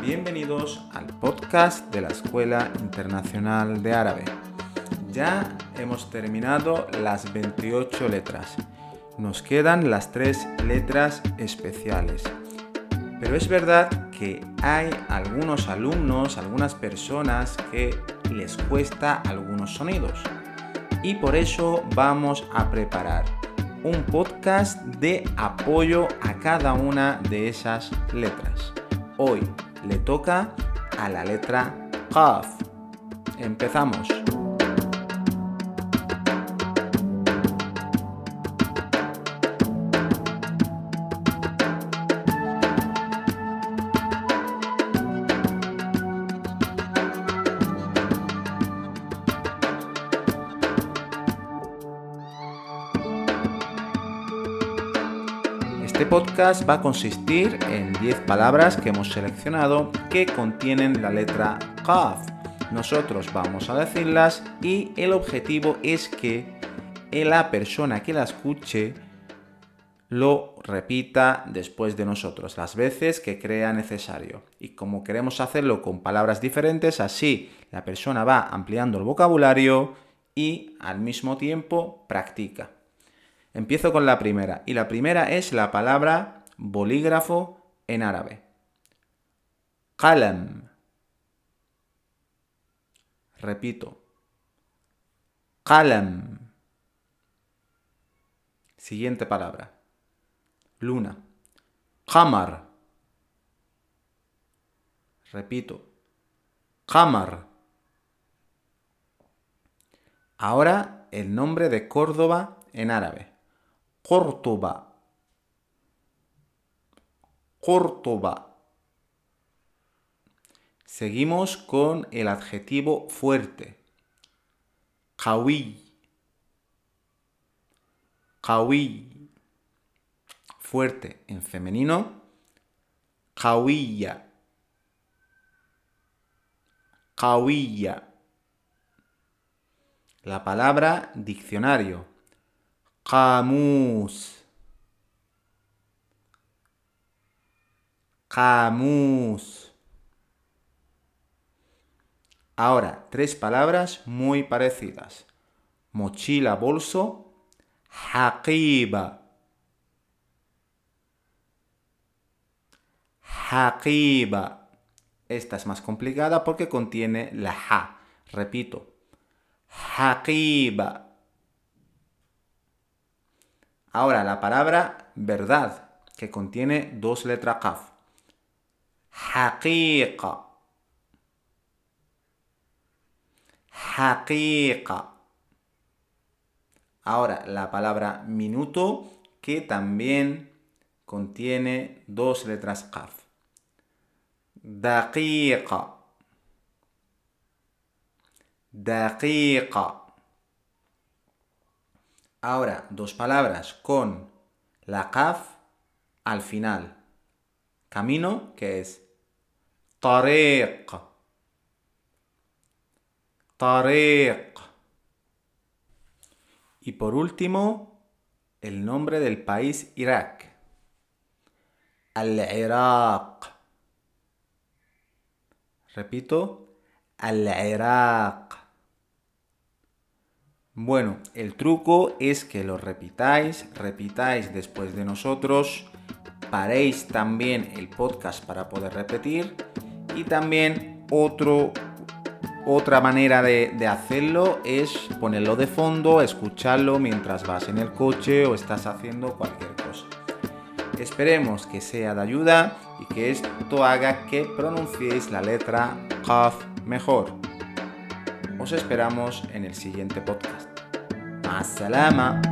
bienvenidos al podcast de la Escuela Internacional de Árabe. Ya hemos terminado las 28 letras. Nos quedan las tres letras especiales. Pero es verdad que hay algunos alumnos, algunas personas que les cuesta algunos sonidos. Y por eso vamos a preparar un podcast de apoyo a cada una de esas letras. Hoy le toca a la letra Qaf. Empezamos. Este podcast va a consistir en 10 palabras que hemos seleccionado que contienen la letra Qaf. Nosotros vamos a decirlas y el objetivo es que la persona que la escuche lo repita después de nosotros, las veces que crea necesario. Y como queremos hacerlo con palabras diferentes, así la persona va ampliando el vocabulario y al mismo tiempo practica. Empiezo con la primera. Y la primera es la palabra bolígrafo en árabe. Qalam. Repito. Qalam. Siguiente palabra. Luna. Qamar. Repito. Qamar. Ahora el nombre de Córdoba en árabe. Córdoba. Córdoba. Seguimos con el adjetivo fuerte. Qawi. Qawi. Fuerte en femenino. Qawiya. Qawiya. La palabra diccionario. Qamus. Qamus. Ahora, tres palabras muy parecidas. Mochila, bolso. Haqiba. Haqiba. Esta es más complicada porque contiene la ha. Repito. Haqiba. Ahora la palabra verdad, que contiene dos letras kaf. Haqiqa. Haqiqa. Ahora la palabra minuto, que también contiene dos letras kaf. Daqiqa. Daqiqa. Ahora, dos palabras con la kaf al final. Camino, que es tariq. Tariq. Y por último, el nombre del país Irak. Al-Iraq. Repito, Al-Iraq. Bueno, el truco es que lo repitáis, repitáis después de nosotros, paréis también el podcast para poder repetir y también otra manera de, hacerlo es ponerlo de fondo, escucharlo mientras vas en el coche o estás haciendo cualquier cosa. Esperemos que sea de ayuda y que esto haga que pronunciéis la letra Qaf mejor. Os esperamos en el siguiente podcast. مع السلامة.